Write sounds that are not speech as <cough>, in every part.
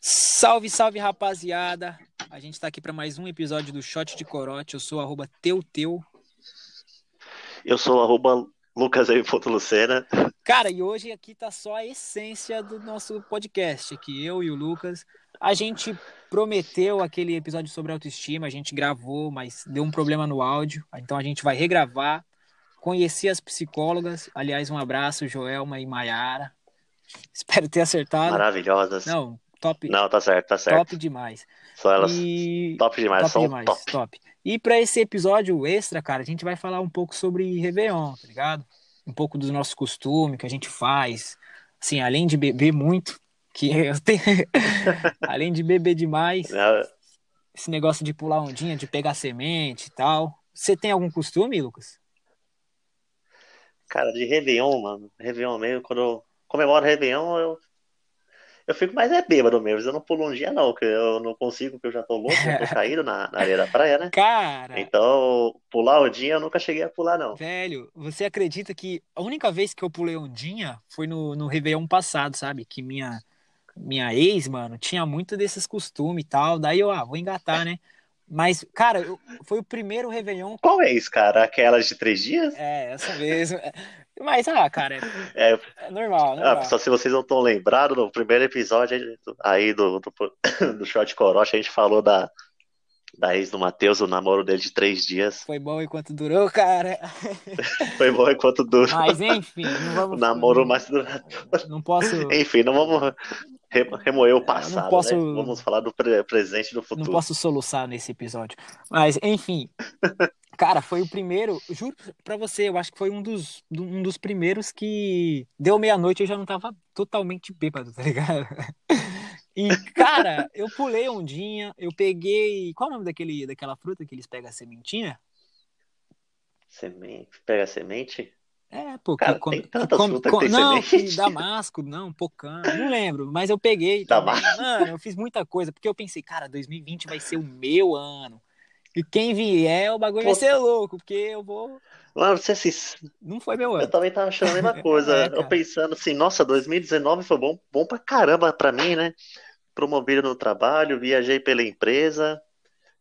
Salve, salve rapaziada! A gente tá aqui para mais um episódio do Shot de Corote. Eu sou arroba teuteu. Eu sou arroba Lucas Lucena. Cara, e hoje aqui tá só a essência do nosso podcast. Aqui eu e o Lucas. A gente prometeu aquele episódio sobre autoestima, a gente gravou, mas deu um problema no áudio. Então a gente vai regravar. Conheci as psicólogas. Aliás, um abraço, Joelma e Maiara. <laughs> Espero ter acertado. Maravilhosas. Não, top. Não, tá certo, tá certo. Top demais. Só elas E... top demais, top são demais, top. top. E para esse episódio extra, cara, a gente vai falar um pouco sobre Réveillon, tá ligado? Um pouco dos nossos costumes que a gente faz. Assim, além de beber muito, que <laughs> eu tenho... <laughs> além de beber demais, Né? esse negócio de pular ondinha, de pegar semente e tal. Você tem algum costume, Lucas? Cara, de Réveillon, mano. Réveillon mesmo, quando eu comemoro Réveillon, eu, eu fico mais é bêbado mesmo. Eu não pulo um dia, não, porque eu não consigo, porque eu já tô louco, já tô <laughs> caído na, na areia da praia, né? Cara, Então, pular o dia eu nunca cheguei a pular, não. velho, você acredita que a única vez que eu pulei ondinha foi no, no Réveillon passado, sabe? Que minha, minha ex, mano, tinha muito desses costumes e tal. Daí eu, ah, vou engatar, né? Mas, cara, eu- foi o primeiro Réveillon. Qual é isso, cara? Aquelas de três dias? É, essa mesmo. Mas, ah, cara, É, é normal, ah, normal. só se vocês não estão lembrados, no primeiro episódio aí do, do, <coughs> do Short Corote, a gente falou da, da ex do Matheus, o namoro dele de três dias. Foi bom enquanto durou, cara. <laughs> Foi bom enquanto dura. Mas, enfim, não O vamos. namoro mais duradouro. Não posso. <laughs> Enfim, não vamos remoer o passado, posso- né? Vamos falar do pre- presente e do Não futuro. posso soluçar nesse episódio. Mas, enfim. <laughs> Cara, foi o primeiro. Juro pra você, eu acho que foi um dos, um dos primeiros que deu meia-noite e eu já não tava totalmente bêbado, tá ligado? <laughs> E, cara, eu pulei ondinha, eu peguei. Qual é o nome daquele, daquela fruta que eles pegam a sementinha? Semente, pega a semente? É, pô, Cara, que come- tem tantas come- frutas que come- tem não, semente. que damasco, não, pocã, não lembro, mas eu peguei. <laughs> Damasco. Mano, eu fiz muita coisa, porque eu pensei, cara, 2020 vai ser o meu ano. E quem vier, o bagulho vai Pô. ser louco, porque eu vou. Mano, você se... Não foi meu eu ano. também tava achando a mesma <laughs> coisa. É, eu pensando assim, nossa, 2019 foi bom, bom pra caramba pra mim, né? Promovido no trabalho, viajei pela empresa,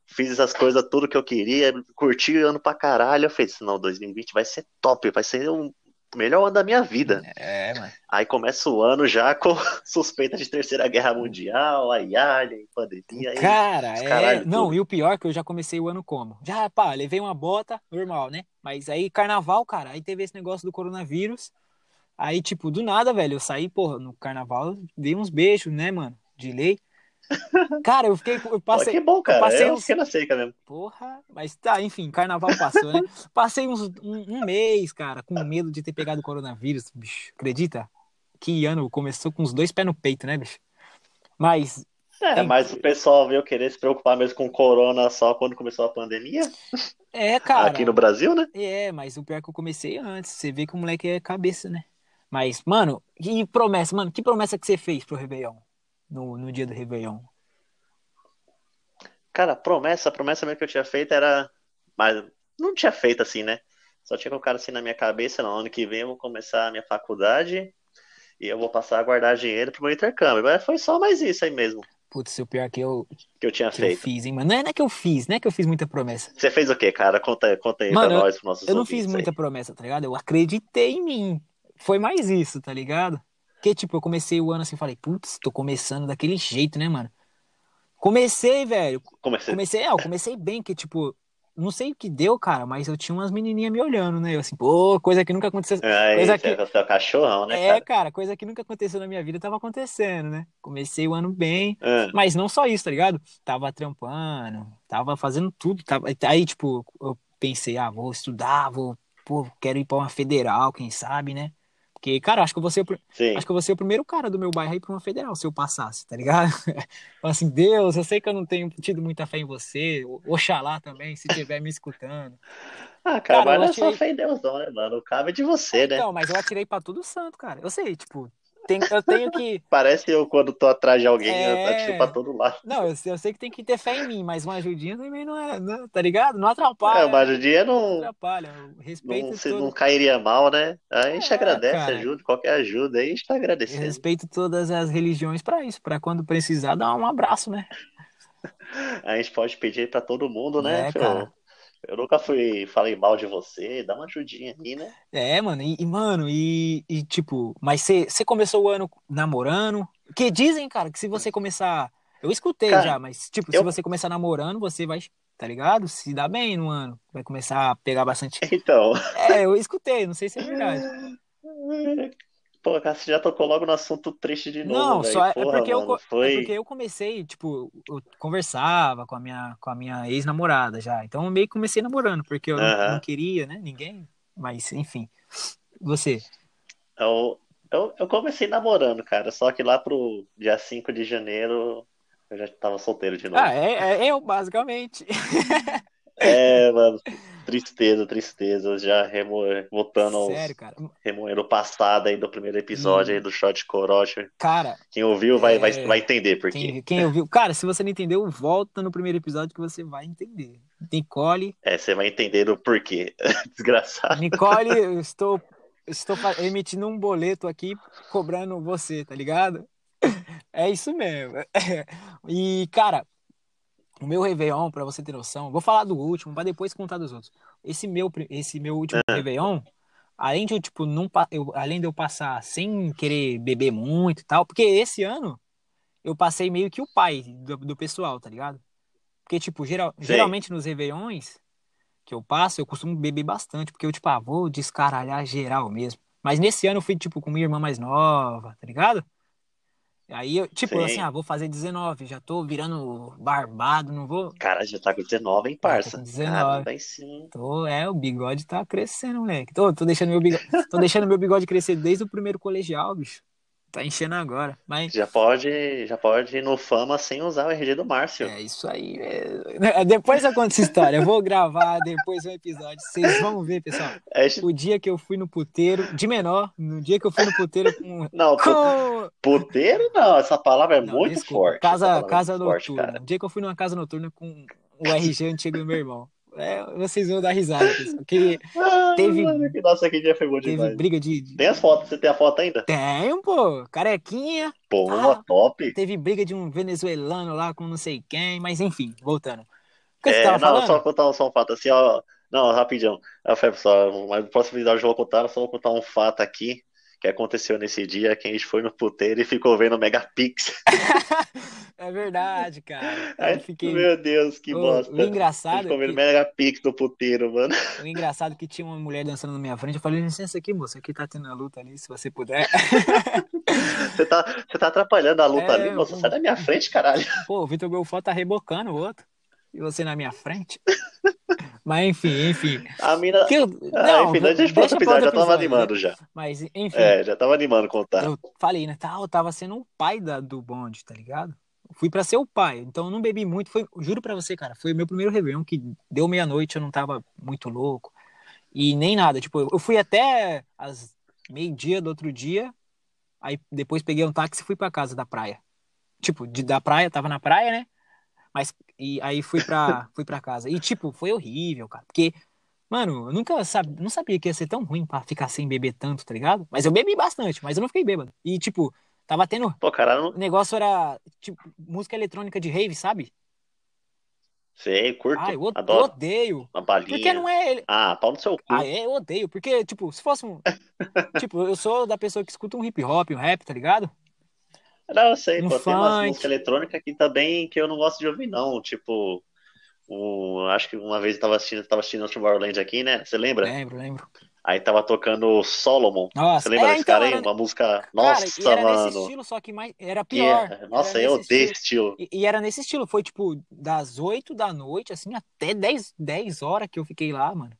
fiz as coisas tudo que eu queria, curti o ano pra caralho. Eu falei, assim, não, 2020 vai ser top, vai ser o melhor ano da minha vida. É, mano. Aí começa o ano já <laughs> com suspeita de terceira guerra mundial, aí alien, pandemia, aí Cara, os é. caralho Não, tudo. e o pior é que eu já comecei o ano como? Já, pá, levei uma bota, normal, né? Mas aí, carnaval, cara, aí teve esse negócio do coronavírus. Aí, tipo, do nada, velho, eu saí, porra, no carnaval, dei uns beijos, né, mano? De lei. Cara, eu fiquei. Eu Pô, passei. que bom, cara. passei É uns- que na seca mesmo. Porra, mas tá, enfim, carnaval passou, né? <laughs> Passei uns, um, um mês, cara, com medo de ter pegado o coronavírus, bicho. Acredita? Que ano começou com os dois pés no peito, né, bicho? Mas, É, Tem- mas o pessoal veio querer se preocupar mesmo com corona só quando começou a pandemia, é, cara. aqui no Brasil, né? É, mas o pior é que eu comecei antes. Você vê que o moleque é cabeça, né? Mas, mano, que promessa, mano, que promessa que você fez pro Réveillon? No, no dia do Réveillon? Cara, a promessa, a promessa mesmo que eu tinha feito era. Mas não tinha feito assim, né? Só tinha colocado assim na minha cabeça, não, ano que vem eu vou começar a minha faculdade e eu vou passar a guardar dinheiro pro meu intercâmbio. Mas foi só mais isso aí mesmo Putz, o pior que eu, que eu tinha que eu feito. fiz, hein, mano? Não é, não é que eu fiz, não é que eu fiz muita promessa. Você fez o quê, cara? Conta, conta aí Mano, pra nós, pros nossos Eu não fiz aí. muita promessa, tá ligado? Eu acreditei em mim. Foi mais isso, tá ligado? Porque, tipo, eu comecei o ano assim, falei, putz, tô começando daquele jeito, né, mano? Comecei, velho. Comecei. Comecei, é, eu comecei bem, que, tipo, não sei o que deu, cara, mas eu tinha umas menininhas me olhando, né? Eu assim, pô, coisa que nunca aconteceu. Aí, Coisa você que- é o cachorrão, né, É, cara? cara, coisa que nunca aconteceu na minha vida tava acontecendo, né? Comecei o ano bem, Ah, mas não só isso, tá ligado? Tava trampando, tava fazendo tudo. Tava... Aí, tipo, eu pensei, ah, vou estudar, vou, pô, quero ir pra uma federal, quem sabe, né? Porque, cara, acho que eu vou ser o, pri- sim. acho que vou ser o primeiro cara do meu bairro a ir pra uma federal, se eu passasse, tá ligado? <laughs> Assim, Deus, eu sei que eu não tenho tido muita fé em você, Oxalá também, se estiver me escutando. <laughs> Ah, cara, Cara, mas não é atirei- só fé em Deus, não, né, mano? O cabe de você, né? Então, mas eu atirei pra todo santo, cara. Eu sei, tipo, tem, eu tenho que. <laughs> Parece eu quando tô atrás de alguém, eu É. atiro pra todo lado. Não, eu, sei- eu sei que tem que ter fé em mim, mas uma ajudinha também não é, não- tá ligado? Não É, atrapalha. uma ajudinha Não não, atrapalha. Eu respeito não, se- todo- não cairia mal, né? Aí a gente É, agradece, cara. ajuda, qualquer ajuda aí a gente tá Eu agradecendo. respeito todas as religiões pra isso, pra quando precisar dar um abraço, né? <laughs> A gente pode pedir pra todo mundo, né? É. Eu nunca fui, falei mal de você, dá uma ajudinha aí, né? É, mano, e, mano, e, e, tipo, mas você começou o ano namorando? Que dizem, cara, que se você começar. Eu escutei Cara, já, mas, tipo, se eu- você começar namorando, você vai, tá ligado? Se dá bem no ano. Vai começar a pegar bastante. Então, É, eu escutei, não sei se é verdade. <laughs> pô, cara, você já tocou logo no assunto triste de novo, Não, velho. só é Porra, porque eu, mano, é foi. porque eu comecei, tipo, eu conversava com a minha, com a minha ex-namorada já. Então eu meio que comecei namorando, porque eu não, não queria, né? Ninguém. Mas, enfim. Você. Eu, eu, eu comecei namorando, cara, só que lá pro dia 5 de janeiro eu já tava solteiro de novo. Ah, é, é eu, basicamente. <laughs> É, mano, tristeza, tristeza, já remo... voltando Sério, cara. remoendo o passado aí do primeiro episódio Hum. aí do Shot Corote. Cara, Quem ouviu vai, vai, É. vai entender por quê. quem, quem ouviu. Cara, se você não entendeu, volta no primeiro episódio que você vai entender. Nicole, É, você vai entender o porquê. <laughs> Desgraçado. Nicole, eu estou, estou emitindo um boleto aqui cobrando você, tá ligado? <laughs> É isso mesmo. <laughs> E, cara, o meu Réveillon, pra você ter noção, vou falar do último, pra depois contar dos outros. Esse meu, esse meu último Réveillon, além de eu, tipo, não, eu, além de eu passar sem querer beber muito e tal, porque esse ano eu passei meio que o pai do, do pessoal, tá ligado? Porque, tipo, geral, Sei. geralmente nos Réveillões que eu passo, eu costumo beber bastante, porque eu, tipo, ah, vou descaralhar geral mesmo. Mas nesse ano eu fui, tipo, com minha irmã mais nova, tá ligado? Aí eu, tipo, Sim. assim, ah, vou fazer 19, já tô virando barbado, não vou. Cara, já tá com 19, hein, parça? Tá com 19. Caramba, aí sim. Tô, é, o bigode tá crescendo, moleque. Tô, tô deixando meu bigode, tô deixando meu bigode crescer desde o primeiro colegial, bicho. Tá enchendo agora. Mas Já pode, já pode ir no Fama sem usar o RG do Márcio. é isso aí. é- Depois eu conto essa história. Eu vou gravar depois um episódio. Vocês vão ver, pessoal. É, O dia que eu fui no puteiro, de menor, no dia que eu fui no puteiro com. <laughs> não, com... puteiro não, essa palavra é Não, muito desculpa, forte. Casa, é casa muito forte, noturna. cara. O dia que eu fui numa casa noturna com o RG antigo do meu irmão. É, vocês vão dar risada, pessoal. Porque <laughs> Ah, Teve- que nossa, que dia foi bom teve demais. briga de. de- Tem as fotos, você tem a foto ainda? Tem, pô. Carequinha. Pô, Ah. top. Teve briga de um venezuelano lá com não sei quem. Mas enfim, voltando. O que você É, tava não, falando? só contar só um fato assim, ó. Não, rapidão. Ah, Feb, só, mas no próximo episódio eu vou contar, só vou contar um fato aqui que aconteceu nesse dia, que a gente foi no puteiro e ficou vendo o Megapix. <laughs> É verdade, cara. Aí, Eu fiquei. Meu Deus, que O- bosta. o engraçado ficou é vendo que- Megapix no puteiro, mano. O engraçado é que tinha uma mulher dançando na minha frente. Eu falei, licença aqui, moça, aqui tá tendo a luta ali, se você puder. <laughs> Você tá, você tá atrapalhando a luta É, ali, moça. Sai da minha frente, caralho. Pô, o Vitor Belfort tá rebocando o outro. E você na minha frente. Mas enfim, enfim. A mina. Que eu- Ah, não, enfim, a gente deixa pra episódio, já outro tava episódio, animando né? já. Mas enfim, É, já tava animando contar. eu falei, né? Tá, eu tava sendo o pai da, do bonde, tá ligado? Fui pra ser o pai, então eu não bebi muito. Foi, juro pra você, cara, foi o meu primeiro Réveillon que deu meia-noite, eu não tava muito louco. E nem nada. Tipo, eu fui até as meio-dia do outro dia. Aí depois peguei um táxi e fui pra casa da praia. Tipo, de, da praia, tava na praia, né? Mas e aí fui pra, <laughs> fui pra casa. E tipo, foi horrível, cara. Porque, mano, eu nunca sab, não sabia que ia ser tão ruim pra ficar sem beber tanto, tá ligado? Mas eu bebi bastante, mas eu não fiquei bêbado. E tipo, tava tendo. Pô, cara, não O negócio era, tipo, música eletrônica de rave, sabe? sei, curto. Ah, eu o- Adoro. odeio. Uma balinha. Porque não é ele. Ah, pau no seu cu. Ah, é, eu odeio. Porque, tipo, se fosse um. <laughs> tipo, eu sou da pessoa que escuta um hip hop, um rap, tá ligado? Não, eu sei, Um pô, tem umas músicas eletrônicas aqui também que eu não gosto de ouvir, não. Tipo, o, acho que uma vez eu tava assistindo, tava assistindo o Tomorrowland aqui, né? Você lembra? Lembro, lembro. Aí tava tocando Solomon. Nossa, Você lembra é, desse então, cara aí? era- Uma música. Cara, Nossa, e era nesse mano. estilo, só que mais, era Que pior. é- Nossa, Era eu nesse odeio estilo. esse estilo. E, e era nesse estilo, foi tipo das 8 da noite, assim, até 10, 10 horas que eu fiquei lá, mano.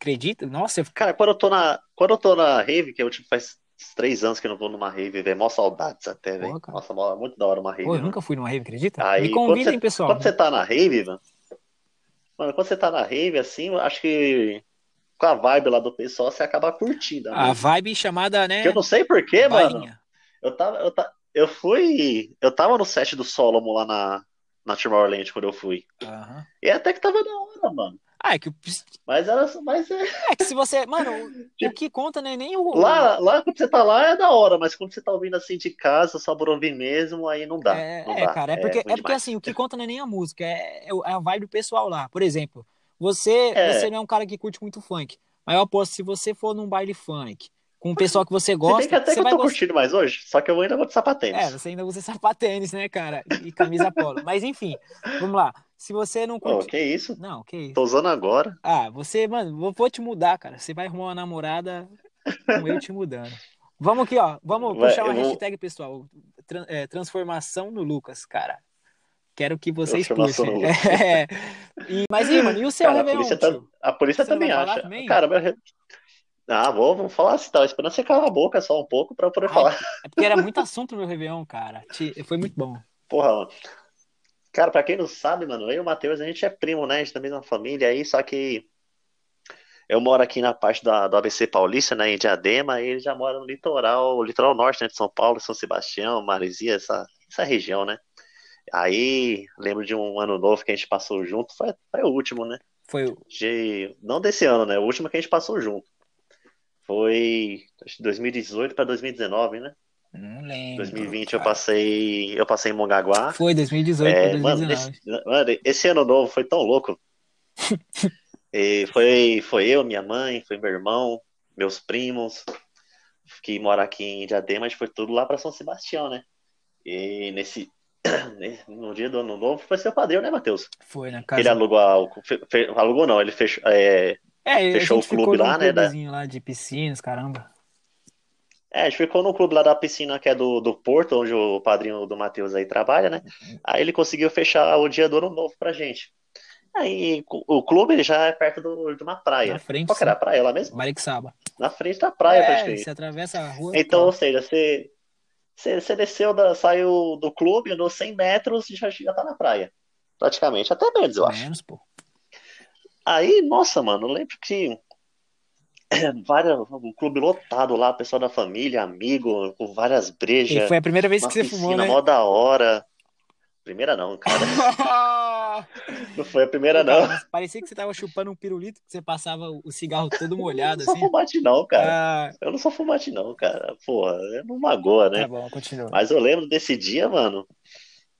Acredita? Nossa, eu... Cara, quando eu tô na, quando eu tô na rave, que eu tipo, faz três anos que eu não vou numa rave, velho. Mó saudades até, velho. Nossa, mó- muito da hora uma rave. Pô, eu mano. nunca fui numa rave, acredita? Aí, Me quando convidem, pessoal. Quando você tá na rave, mano. Mano, quando você tá na rave, assim, acho que com a vibe lá do pessoal, você acaba curtindo. A né? vibe chamada, né? Que eu não sei porquê, mano. Eu tava, eu, ta- eu fui. Eu tava no set do Solomon lá na, na Tomorrowland quando eu fui. Aham. E até que tava da hora, mano. Ah, é que, o- Mas era. Mas é, é que se você. Mano, o- <laughs> o que conta não é nem o. lá, lá quando você tá lá é da hora, mas quando você tá ouvindo assim de casa, só por ouvir mesmo, aí não dá. É, não é, dá. cara, é porque, ruim é porque demais. assim, o que conta não é nem a música, é, é é a vibe do pessoal lá. Por exemplo, você, É. você não é um cara que curte muito funk, mas eu aposto, se você for num baile funk, com o pessoal que você Se gosta, bem que até você que eu tô gostar. curtindo mais hoje, só que eu ainda vou de sapatênis. É, você ainda usa sapatênis, né, cara? E camisa polo. Mas enfim, vamos lá. Se você não curte. que isso? Não, que isso. Tô usando agora. Ah, você, mano, vou, vou te mudar, cara. Você vai arrumar uma namorada com eu te mudando. Vamos aqui, ó. Vamos puxar uma vou- hashtag, pessoal. Tran- é, transformação no Lucas, cara. Quero que vocês <laughs> puxem. É. E, mas e mano, e o seu Cara, a Réveillon, polícia, tá- a polícia Você não também vai falar acha. também? Cara, meu. Ah, vou, vamos falar assim, tava esperando você calar a boca só um pouco pra eu poder Ai, falar. É porque era muito assunto no Réveillon, cara. Foi muito bom. Porra, mano. Cara, pra quem não sabe, mano, eu e o Matheus, a gente é primo, né? A gente é da mesma família aí, só que eu moro aqui na parte da, do ABC Paulista, né, em Diadema, e ele já mora no litoral, litoral norte, né, de São Paulo, São Sebastião, Maresia, essa, essa região, né? Aí, lembro de um ano novo que a gente passou junto, foi, foi o último, né? Foi o. De, não desse ano, né? O último que a gente passou junto. Foi acho que 2018 para 2019, né? Não lembro. 2020 eu cara. passei, eu passei em Mongaguá. Foi 2018 É, pra mano, 2019. esse, mano, esse ano novo foi tão louco. <laughs> E foi, foi eu, minha mãe, foi meu irmão, meus primos, que moram aqui em Diadema, mas foi tudo lá para São Sebastião, né? E nesse, <coughs> no dia do ano novo foi seu padrinho, né, Matheus? Foi na Ele casa. alugou, a, fe- fe- alugou não, ele fechou, é, É, fechou o clube lá, né, da- lá de piscinas, caramba. É, a gente ficou no clube lá da piscina que é do, do Porto, onde o padrinho do Matheus aí trabalha, né? Aí ele conseguiu fechar o dia do ano novo pra gente. Aí o clube ele já é perto do, de uma praia. Na frente, Qual que era a praia lá mesmo? Marixaba. Na frente da praia, é, praticamente. você atravessa a rua. Então, ou tá. seja, você, você, você desceu, da, saiu do clube, andou 100 metros e já, já tá na praia. Praticamente, até menos, eu acho. menos, pô. Aí, nossa, mano, eu lembro que várias, um clube lotado lá, pessoal da família, amigo, com várias E brejas. foi a primeira vez que você piscina fumou, né? mó da hora. Primeira não, cara. <laughs> Não foi a primeira, não. parecia que você tava chupando um pirulito, que você passava o cigarro todo molhado, Eu não sou assim. fumante, não, cara. Ah, Eu não sou fumante, não, cara. Porra, não magoa, né? tá bom, continua. Mas eu lembro desse dia, mano,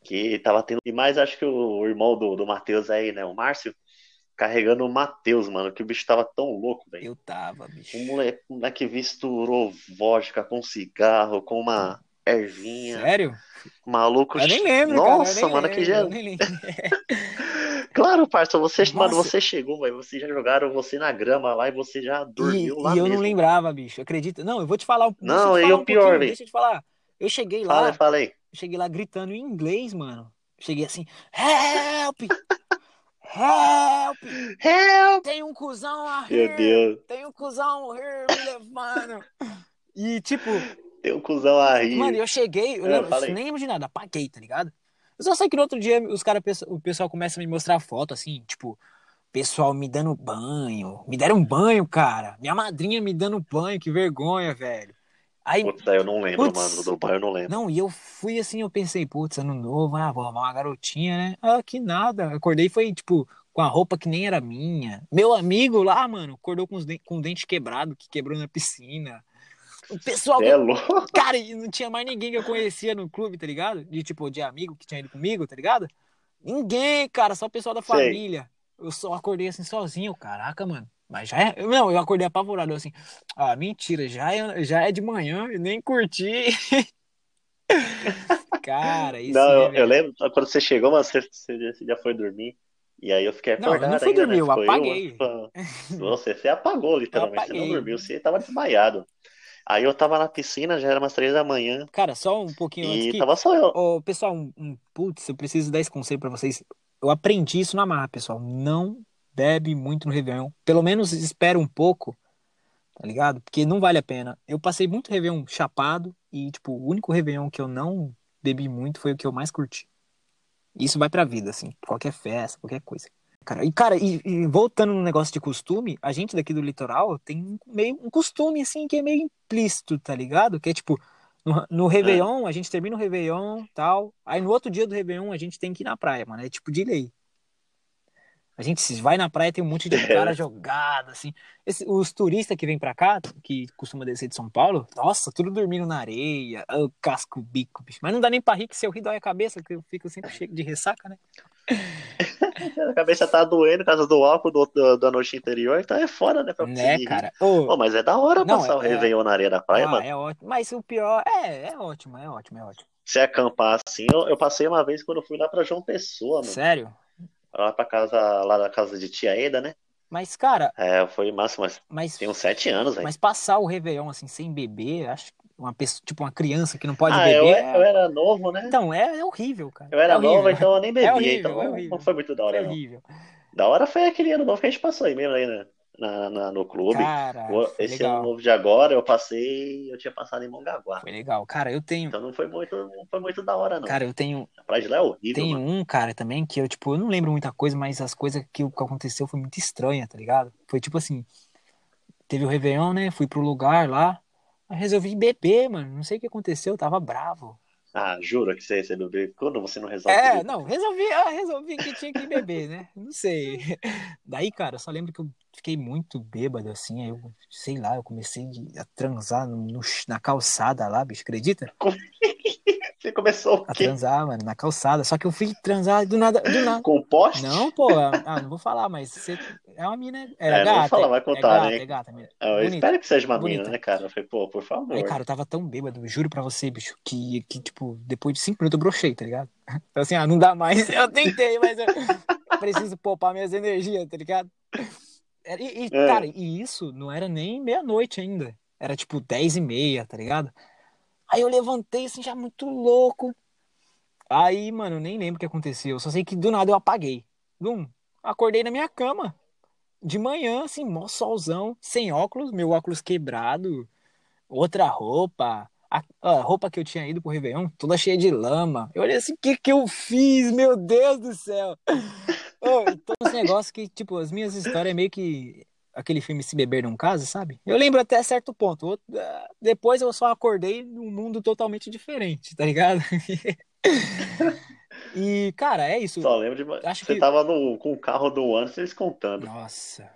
que tava tendo. E mais acho que o irmão do, do Matheus aí, né? O Márcio, carregando o Matheus, mano, que o bicho tava tão louco, velho. Eu tava, bicho. Um moleque, um moleque misturou vodka com cigarro, com uma ervinha. Sério? Maluco. Eu nem lembro, cara. eu Nossa, nem mano, lembro, que eu nem lembro. <laughs> Claro, parça, você, mano, você chegou, velho. Vocês já jogaram você na grama lá e você já E, dormiu lá e eu mesmo. não lembrava, bicho. Acredita? Não, eu vou te falar um eu Não, te e o pior, velho. Deixa eu te falar. Eu cheguei lá, aí. eu cheguei lá gritando em inglês, mano. Cheguei assim, help! Help! Help! Tem um cuzão lá, Meu here! Deus, Tem um cuzão here me levando. E tipo, tem um cuzão a rir. mano, eu cheguei, eu É, lembro- aí. nem lembro de nada, apaguei, tá ligado? Eu só sei que no outro dia os cara, o pessoal começa a me mostrar foto, assim, tipo, pessoal me dando banho. Me deram banho, cara. Minha madrinha me dando banho, que vergonha, velho. Aí, Putz, eu não lembro, Putz. mano. Do pai eu não lembro. não, e eu fui assim, eu pensei, putz, ano novo, ah, vou arrumar uma garotinha, né? Ah, que nada. Acordei foi, tipo, com a roupa que nem era minha. Meu amigo lá, mano, acordou com, os den- com o dente quebrado, que quebrou na piscina. O pessoal, é louco? <laughs> cara, e não tinha mais ninguém que eu conhecia no clube, tá ligado? De, tipo, de amigo que tinha ido comigo, tá ligado? Ninguém, cara, só o pessoal da Sei. família. Eu só acordei assim sozinho, caraca, mano. Mas já é. Não, eu acordei apavorado, assim. Ah, mentira, já é, já é de manhã, eu nem curti. <laughs> Cara, isso Não, é, eu, eu lembro quando você chegou, mas você, você já foi dormir. E aí eu fiquei Não, eu acordado não fui ainda, dormir, né? eu Ficou apaguei. Você, você apagou, <laughs> literalmente. Você não dormiu, você tava desmaiado. Aí eu tava na piscina, já era umas três da manhã. Cara, só um pouquinho antes E que. tava só eu. Ô, pessoal, um, um- putz, eu preciso dar esse conselho pra vocês. Eu aprendi isso na marra, pessoal. Não bebe muito no Réveillon. Pelo menos espera um pouco, tá ligado? Porque não vale a pena. Eu passei muito Réveillon chapado e, tipo, o único Réveillon que eu não bebi muito foi o que eu mais curti. Isso vai pra vida, assim. Qualquer festa, qualquer coisa. Cara, e, cara, e, e voltando no negócio de costume, a gente daqui do litoral tem meio um costume, assim, que é meio implícito, tá ligado? Que é tipo, no, no Réveillon, a gente termina o Réveillon tal. Aí no outro dia do Réveillon a gente tem que ir na praia, mano. É tipo de lei. A gente se vai na praia, tem um monte de <laughs> cara jogado, assim. Esse- os turistas que vêm pra cá, que costuma descer de São Paulo, nossa, tudo dormindo na areia, ah, casco bico, bicho. Mas não dá nem pra rir, que se eu rir dói a cabeça, que eu fico sempre cheio de ressaca, né? <laughs> A cabeça tá doendo por causa do álcool do, do- da noite anterior, então é foda, né? Pra Né, cara? Ô, mas é da hora Não, passar o é- Réveillon na areia da praia, ah, mano. é ótimo. Mas o pior, é, é ótimo, é ótimo, é ótimo. Se acampar assim, eu, eu passei uma vez quando eu fui lá pra João Pessoa, mano. Sério? Lá pra casa, lá da casa de tia Eda, né? Mas, cara, É, foi massa, mas mas, tem uns sete anos, velho. mas passar o Réveillon assim, sem beber, acho que uma pessoa, tipo uma criança que não pode Ah, eu, beber. eu era novo, né? Então, é, é horrível, cara. Eu era é novo, então eu nem <laughs> bebia, horrível, então é não- horrível. não foi muito da É hora, não. horrível. Da hora foi aquele ano novo que a gente passou aí mesmo, aí na, na- na- no clube. Cara, Esse ano legal. novo de agora eu passei, eu tinha passado em Mongaguá. Foi legal. Cara, eu tenho. Então não foi muito, não foi muito da hora, não. Cara, eu tenho, A praia de lá é horrível, mano. um, cara, também, que eu, tipo, eu não lembro muita coisa, mas as coisas que, que aconteceu foi muito estranha, tá ligado? Foi tipo assim, teve o Réveillon, né? Fui pro lugar lá, resolvi beber, mano. Não sei o que aconteceu, eu tava bravo. Ah, juro que você, você bebeu. Quando você não resolve É, não, resolvi, ah, resolvi que tinha que beber, né? Não sei. <laughs> Daí, cara, eu só lembro que eu fiquei muito bêbado, assim, aí eu, sei lá, eu comecei a transar no, no- na calçada lá, bicho, acredita? Você começou A transar, mano, na calçada. Só que eu fui transar do nada, do nada. Com poste? Não, pô, ah, não vou falar, mas você é uma mina. Era É, não vou gata. falar, vai é contar, gata, né? é gata, mina. Eu Bonita. espero que seja uma bonita. mina, né, cara? Eu falei, pô, por favor. Aí, cara, eu tava tão bêbado, juro pra você, bicho, que, que tipo, depois de cinco minutos eu brochei, tá ligado? <laughs> Então, assim, ah, não dá mais. <laughs> Eu tentei, mas eu <laughs> preciso poupar minhas energias, tá ligado? E, e, É. cara, e isso não era nem meia-noite ainda. Era tipo dez e meia, tá ligado? Aí eu levantei, assim, já muito louco. Aí, mano, eu nem lembro o que aconteceu. Só sei que do nada eu apaguei. Dum, acordei na minha cama. De manhã, assim, mó solzão, sem óculos, meu óculos quebrado, outra roupa. A, a roupa que eu tinha ido pro Réveillon, toda cheia de lama. Eu olhei assim, o que que eu fiz? Meu Deus do céu! <laughs> Todos os negócios que, tipo, as minhas histórias meio que aquele filme Se Beber Não Casa, sabe? Eu lembro até certo ponto. Ah, Depois eu só acordei num mundo totalmente diferente, tá ligado? <laughs> E, cara, é isso. Só lembro de. Acho Você que- tava no, com o carro do Anderson eles contando. Nossa.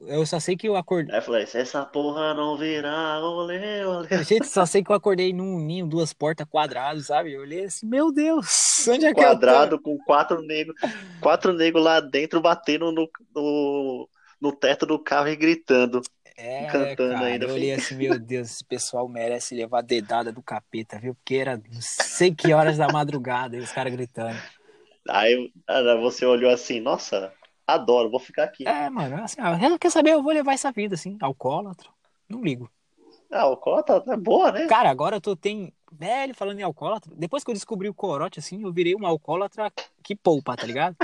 Eu só sei que eu acordei. Aí eu falei, se essa porra não virar, olê, olê. <laughs> Gente, só sei que eu acordei num ninho, duas portas quadradas, sabe? Eu olhei assim, meu Deus, <laughs> onde é que eu tô? Quadrado com quatro negros, quatro negros lá dentro batendo no, no, no teto do carro e gritando. É, cantando cara, ainda, eu olhei assim, meu Deus, esse pessoal merece levar dedada do capeta, viu? Porque era não sei que horas da madrugada e os caras gritando. Aí você olhou assim, nossa, adoro, vou ficar aqui. É, mano, assim, ah, quer saber? Eu vou levar essa vida, assim, alcoólatra. Não ligo. Ah, cota é boa, né? Cara, agora eu tô tem velho falando em alcoólatra. Depois que eu descobri o corote, assim, eu virei um alcoólatra que poupa, tá ligado?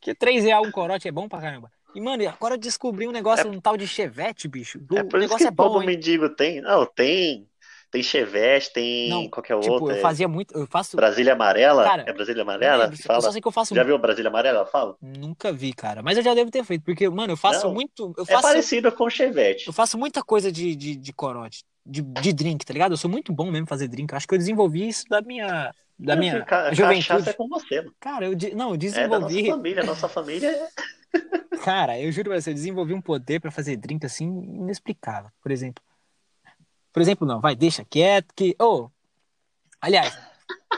Que 3 reais um corote é bom pra caramba. E, mano, agora eu descobri um negócio, um tal de chevette, bicho. O É por isso negócio que é bom, todo hein? mendigo tem. Não, tem. Tem Chevette, tem Não, qualquer Tipo, outro. eu é fazia muito. Eu faço. Brasília Amarela? Cara, é Brasília Amarela? lembro, que eu fala? só sei que eu faço. Já viu Brasília Amarela? Fala. Nunca vi, cara. Mas eu já devo ter feito, porque, mano, eu faço Não, muito. Eu É faço, parecido com Chevette. eu faço muita coisa de, de, de corote, de, de drink, tá ligado? Eu sou muito bom mesmo fazer drink. Eu acho que eu desenvolvi isso da minha, da minha Ca- juventude. É com você, mano. Cara, eu, de- não, eu É da nossa desenvolvi. família. Nossa família é. Cara, eu juro pra você, eu desenvolvi um poder pra fazer drink assim inexplicável. Por exemplo. Por exemplo, não, vai, deixa quieto que. Ô! aliás,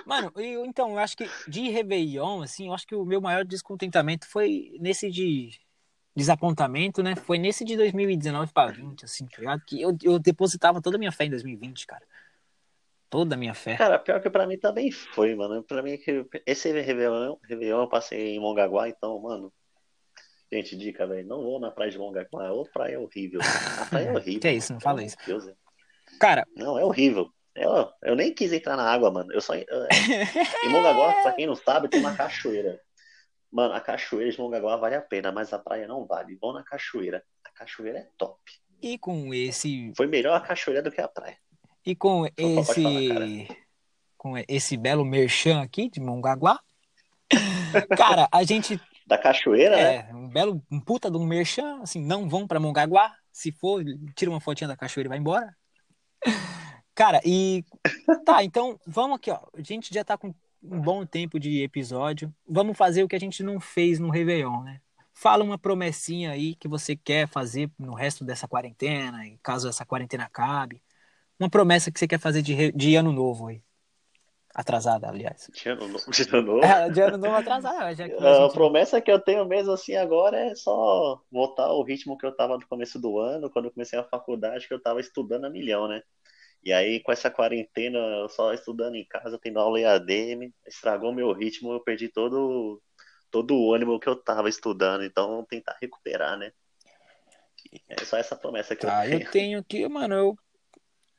mano, eu, então, eu acho que de Réveillon, assim, eu acho que o meu maior descontentamento foi nesse de desapontamento, né? Foi nesse de 2019 pra 20, assim, tá ligado? Que eu, eu depositava toda a minha fé em 2020, cara. Toda a minha fé. Cara, pior que pra mim também foi, mano. Pra mim, que esse Réveillon, Réveillon eu passei em Mongaguá, então, mano. Gente, dica, velho. Não vou na praia de Mongaguá. Ô, praia horrível. A praia é <laughs> horrível. Que é isso, não fala isso. Deus, é. Cara, Não, é horrível. Eu, eu nem quis entrar na água, mano. Eu só. eu- <laughs> em Mongaguá, pra quem não sabe, tem uma cachoeira. Mano, a cachoeira de Mongaguá vale a pena, mas a praia não vale. Vão na cachoeira. A cachoeira é top. e com esse Foi melhor a cachoeira do que a praia. E com pode esse falar, com esse belo merchan aqui de Mongaguá, <laughs> cara, a gente Da cachoeira, né? É, um belo, um puta de um merchan, assim, não vão pra Mongaguá. Se for, tira uma fotinha da cachoeira e vai embora. Cara, e. Tá, então vamos aqui, ó. A gente já tá com um bom tempo de episódio. Vamos fazer o que a gente não fez no Réveillon, né? Fala uma promessinha aí que você quer fazer no resto dessa quarentena, caso essa quarentena acabe. Uma promessa que você quer fazer de, de ano novo aí. Atrasada, aliás. De ano novo. De ano novo. <laughs> É, de ano novo atrasada, já que a A promessa que eu tenho mesmo assim agora é só voltar ao ritmo que eu tava no começo do ano, quando eu comecei a faculdade, que eu tava estudando a milhão, né? E aí, com essa quarentena, eu só estudando em casa, tendo aula EAD, estragou meu ritmo, eu perdi todo, todo o ânimo que eu tava estudando, então tentar recuperar, né? É só essa promessa que Tá, eu eu tenho. tenho que, mano, eu,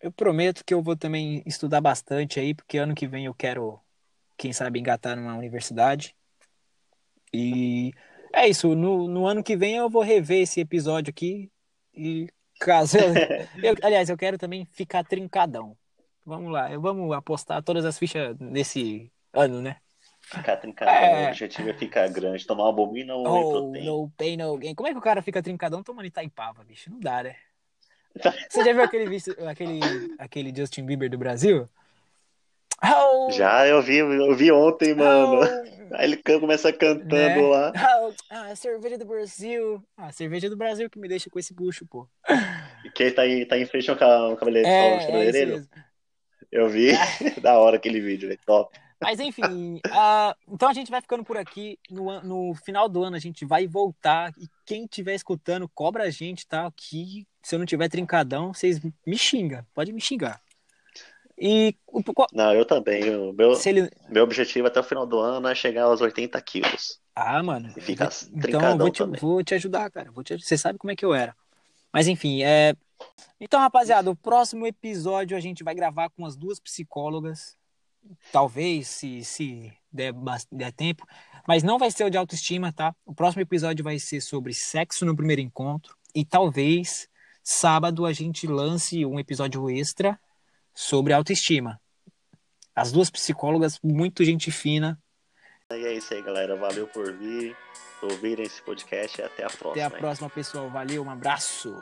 eu prometo que eu vou também estudar bastante aí, porque ano que vem eu quero, quem sabe, engatar numa universidade. E é isso, no, no ano que vem eu vou rever esse episódio aqui e caso eu, <laughs> eu- aliás, eu quero também ficar trincadão. Vamos lá, vamos apostar todas as fichas nesse ano, né? Ficar trincadão, É. o objetivo é ficar grande, tomar uma bobina ou um Oh, no pain, no gain. Como é que o cara fica trincadão tomando Itaipava, bicho? Não dá, né? Você já viu aquele, aquele, aquele Justin Bieber do Brasil? Oh, Já eu vi, eu vi ontem, mano. oh, Aí ele começa cantando Né? lá. oh, ah, cerveja do Brasil. Ah, cerveja do Brasil que me deixa com esse bucho, pô. Que tá em, tá em frente ao ca- ao cabeleireiro. É, é cabeleireiro. mesmo. Eu vi. <laughs> da hora aquele vídeo, velho. Top. Mas enfim, ah, então a gente vai ficando por aqui. No, no final do ano a gente vai voltar. E quem estiver escutando, cobra a gente, tá? Que se eu não tiver trincadão, vocês me xingam. Pode me xingar. E Não, eu também. O meu, ele. meu objetivo até o final do ano é chegar aos 80 quilos. Ah, mano. E ficar então eu vou te, também. vou te ajudar, cara. Vou te, você sabe como é que eu era. Mas enfim, é. Então, rapaziada, o próximo episódio a gente vai gravar com as duas psicólogas. Talvez, se, se der, der tempo. Mas não vai ser o de autoestima, tá? O próximo episódio vai ser sobre sexo no primeiro encontro. E talvez sábado a gente lance um episódio extra sobre autoestima. As duas psicólogas, muito gente fina. E é isso aí, galera. Valeu por vir, ouvirem esse podcast e até a próxima. Até a próxima, pessoal. Valeu, um abraço.